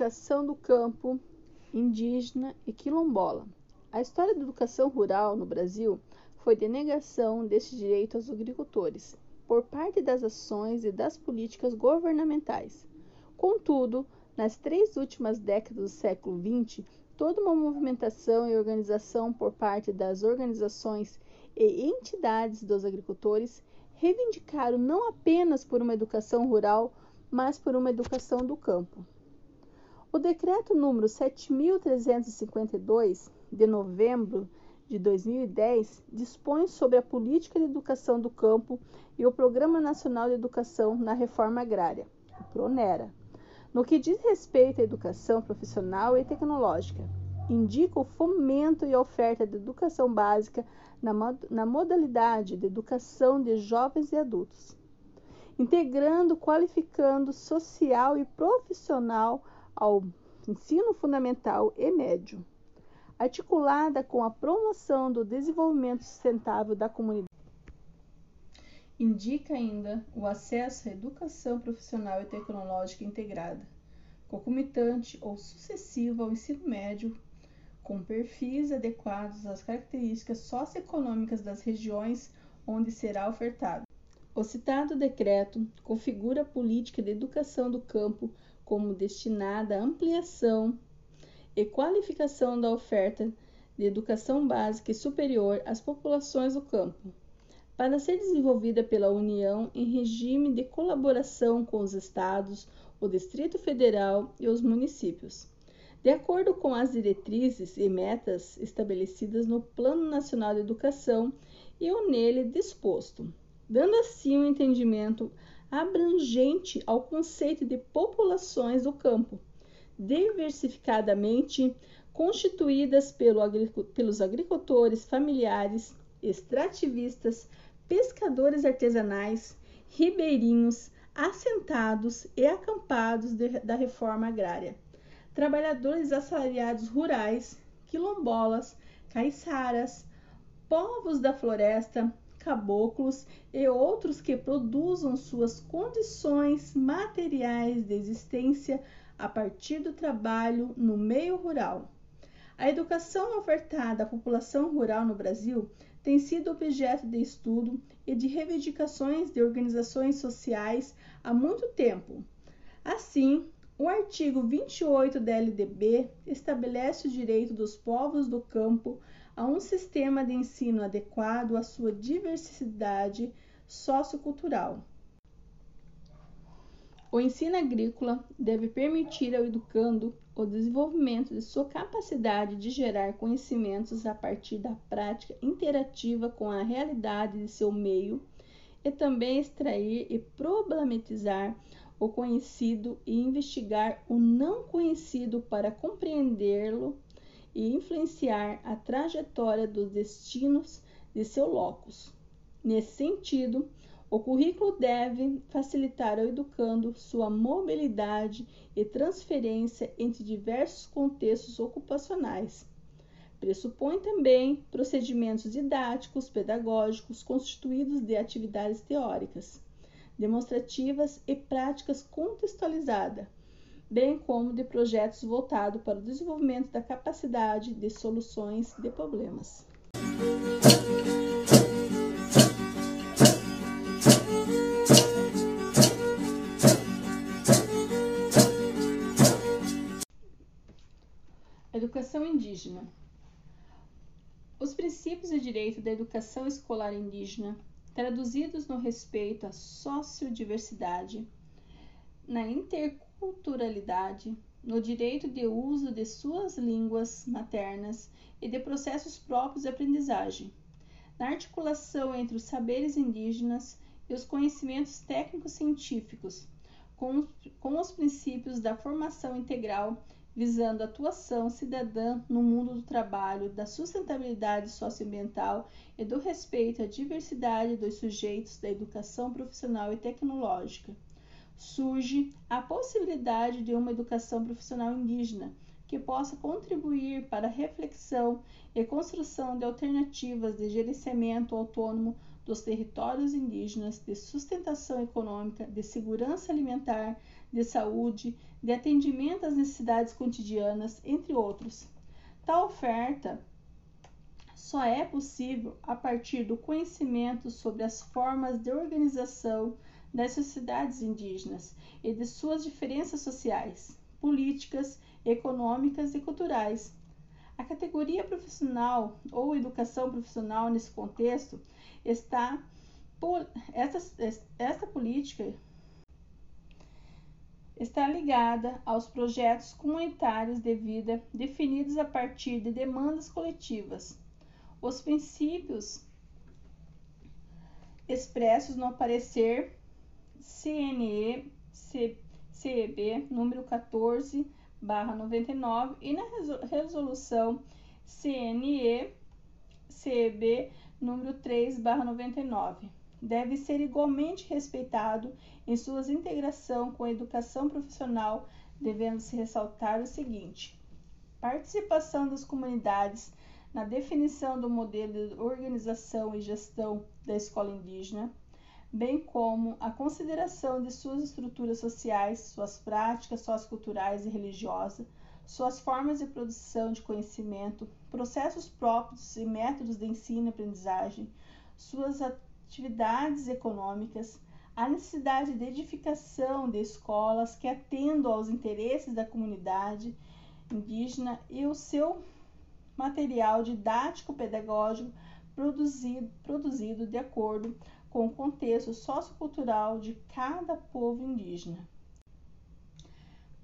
Educação do campo indígena e quilombola. A história da educação rural no Brasil foi de negação deste direito aos agricultores por parte das ações e das políticas governamentais. Contudo, nas três últimas décadas do século XX, toda uma movimentação e organização por parte das organizações e entidades dos agricultores reivindicaram não apenas por uma educação rural, mas por uma educação do campo. O decreto número 7352 de novembro de 2010 dispõe sobre a política de educação do campo e o Programa Nacional de Educação na Reforma Agrária, o PRONERA. No que diz respeito à educação profissional e tecnológica, indica o fomento e a oferta de educação básica na, na modalidade de educação de jovens e adultos, integrando, qualificando social e profissional ao ensino fundamental e médio, articulada com a promoção do desenvolvimento sustentável da comunidade. Indica ainda o acesso à educação profissional e tecnológica integrada, concomitante ou sucessiva ao ensino médio, com perfis adequados às características socioeconômicas das regiões onde será ofertado. O citado decreto configura a política de educação do campo como destinada à ampliação e qualificação da oferta de educação básica e superior às populações do campo, para ser desenvolvida pela União em regime de colaboração com os estados, o Distrito Federal e os municípios, de acordo com as diretrizes e metas estabelecidas no Plano Nacional de Educação e o nele disposto, dando assim um entendimento abrangente ao conceito de populações do campo, diversificadamente constituídas pelo, pelos agricultores familiares, extrativistas, pescadores artesanais, ribeirinhos, assentados e acampados de, da reforma agrária, trabalhadores assalariados rurais, quilombolas, caiçaras, povos da floresta, caboclos e outros que produzam suas condições materiais de existência a partir do trabalho no meio rural. A educação ofertada à população rural no Brasil tem sido objeto de estudo e de reivindicações de organizações sociais há muito tempo. Assim, o artigo 28 da LDB estabelece o direito dos povos do campo a um sistema de ensino adequado à sua diversidade sociocultural. O ensino agrícola deve permitir ao educando o desenvolvimento de sua capacidade de gerar conhecimentos a partir da prática interativa com a realidade de seu meio e também extrair e problematizar o conhecido e investigar o não conhecido para compreendê-lo e influenciar a trajetória dos destinos de seu locus. Nesse sentido, o currículo deve facilitar ao educando sua mobilidade e transferência entre diversos contextos ocupacionais. Pressupõe também procedimentos didáticos, pedagógicos, constituídos de atividades teóricas, demonstrativas e práticas contextualizadas, bem como de projetos voltados para o desenvolvimento da capacidade de soluções de problemas. Educação indígena. Os princípios de direito da educação escolar indígena, traduzidos no respeito à sociodiversidade, na interculturalidade, culturalidade, no direito de uso de suas línguas maternas e de processos próprios de aprendizagem, na articulação entre os saberes indígenas e os conhecimentos técnicos científicos, com, com os princípios da formação integral visando a atuação cidadã no mundo do trabalho, da sustentabilidade socioambiental e do respeito à diversidade dos sujeitos da educação profissional e tecnológica surge a possibilidade de uma educação profissional indígena que possa contribuir para a reflexão e construção de alternativas de gerenciamento autônomo dos territórios indígenas, de sustentação econômica, de segurança alimentar, de saúde, de atendimento às necessidades cotidianas, entre outros. Tal oferta só é possível a partir do conhecimento sobre as formas de organização das sociedades indígenas e de suas diferenças sociais, políticas, econômicas e culturais. A categoria profissional ou educação profissional nesse contexto está esta, esta política está ligada aos projetos comunitários de vida definidos a partir de demandas coletivas. Os princípios expressos no parecer CNE CEB número 14 barra 99 e na resolução CNE CEB número 3 barra 99 deve ser igualmente respeitado em sua integração com a educação profissional, devendo-se ressaltar o seguinte: participação das comunidades na definição do modelo de organização e gestão da escola indígena, bem como a consideração de suas estruturas sociais, suas práticas socioculturais e religiosas, suas formas de produção de conhecimento, processos próprios e métodos de ensino e aprendizagem, suas atividades econômicas, a necessidade de edificação de escolas que atendam aos interesses da comunidade indígena e o seu material didático pedagógico produzido, produzido de acordo com o contexto sociocultural de cada povo indígena.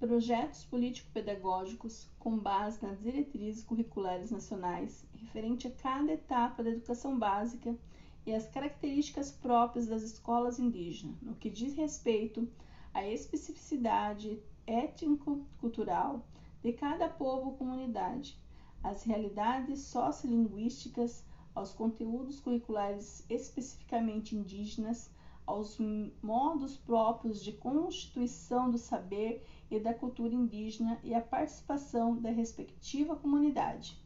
Projetos político-pedagógicos com base nas diretrizes curriculares nacionais referente a cada etapa da educação básica e as características próprias das escolas indígenas, no que diz respeito à especificidade étnico-cultural de cada povo ou comunidade, às realidades sociolinguísticas, aos conteúdos curriculares especificamente indígenas, aos modos próprios de constituição do saber e da cultura indígena e à participação da respectiva comunidade.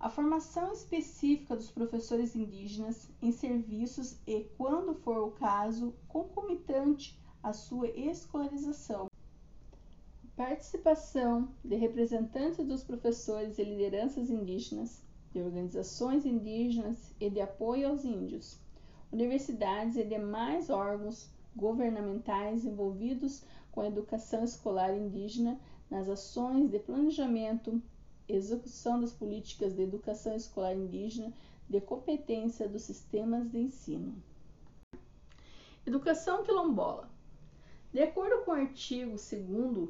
A formação específica dos professores indígenas em serviços e, quando for o caso, concomitante à sua escolarização. Participação de representantes dos professores e lideranças indígenas, de organizações indígenas e de apoio aos índios, universidades e demais órgãos governamentais envolvidos com a educação escolar indígena nas ações de planejamento, execução das políticas de educação escolar indígena de competência dos sistemas de ensino. Educação quilombola. De acordo com o artigo 2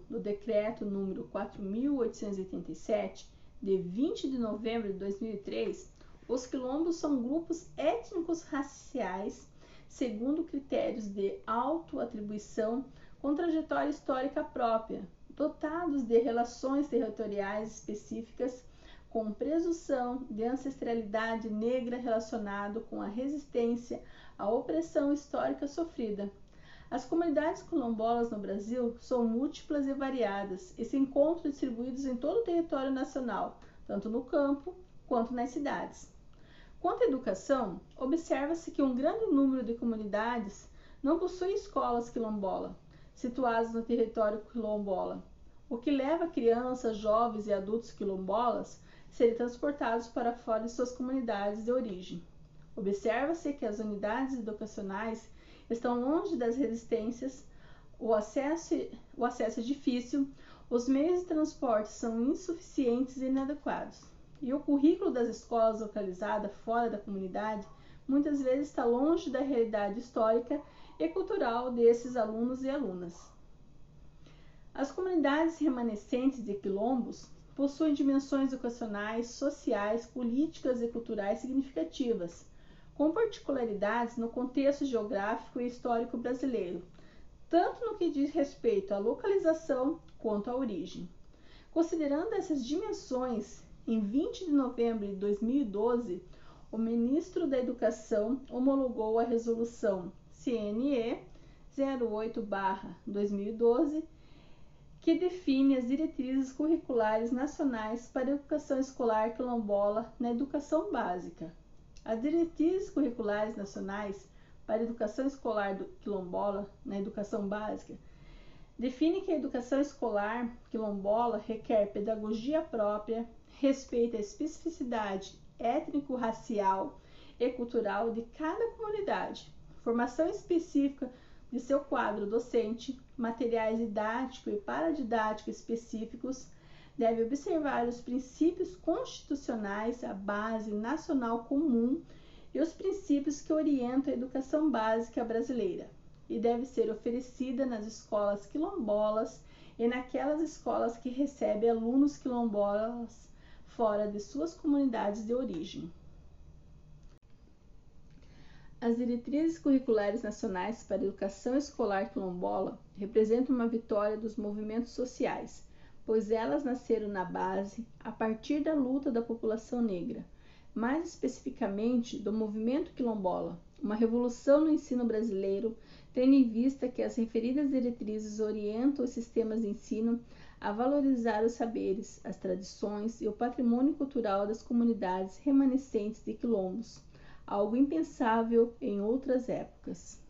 do Decreto número 4887, de 20 de novembro de 2003, os quilombos são grupos étnicos raciais segundo critérios de autoatribuição com trajetória histórica própria, dotados de relações territoriais específicas com presunção de ancestralidade negra relacionado com a resistência à opressão histórica sofrida. As comunidades quilombolas no Brasil são múltiplas e variadas e se encontram distribuídas em todo o território nacional, tanto no campo quanto nas cidades. Quanto à educação, observa-se que um grande número de comunidades não possui escolas quilombola, situados no território quilombola, o que leva crianças, jovens e adultos quilombolas a serem transportados para fora de suas comunidades de origem. Observa-se que as unidades educacionais estão longe das resistências, o acesso, o acesso é difícil, os meios de transporte são insuficientes e inadequados. E o currículo das escolas localizada fora da comunidade muitas vezes está longe da realidade histórica e cultural desses alunos e alunas. As comunidades remanescentes de quilombos possuem dimensões educacionais, sociais, políticas e culturais significativas, com particularidades no contexto geográfico e histórico brasileiro, tanto no que diz respeito à localização quanto à origem. Considerando essas dimensões, em 20 de novembro de 2012, o ministro da Educação homologou a resolução CNE 08/2012, que define as diretrizes curriculares nacionais para a educação escolar quilombola na educação básica. As diretrizes curriculares nacionais para a educação escolar quilombola na educação básica define que a educação escolar quilombola requer pedagogia própria, respeito à especificidade étnico-racial e cultural de cada comunidade, formação específica de seu quadro docente, materiais didáticos e paradidáticos específicos, deve observar os princípios constitucionais, a base nacional comum e os princípios que orientam a educação básica brasileira, e deve ser oferecida nas escolas quilombolas e naquelas escolas que recebem alunos quilombolas fora de suas comunidades de origem. As diretrizes curriculares nacionais para a educação escolar quilombola representam uma vitória dos movimentos sociais, pois elas nasceram na base a partir da luta da população negra, mais especificamente do movimento quilombola, uma revolução no ensino brasileiro, tendo em vista que as referidas diretrizes orientam os sistemas de ensino a valorizar os saberes, as tradições e o patrimônio cultural das comunidades remanescentes de quilombos, algo impensável em outras épocas.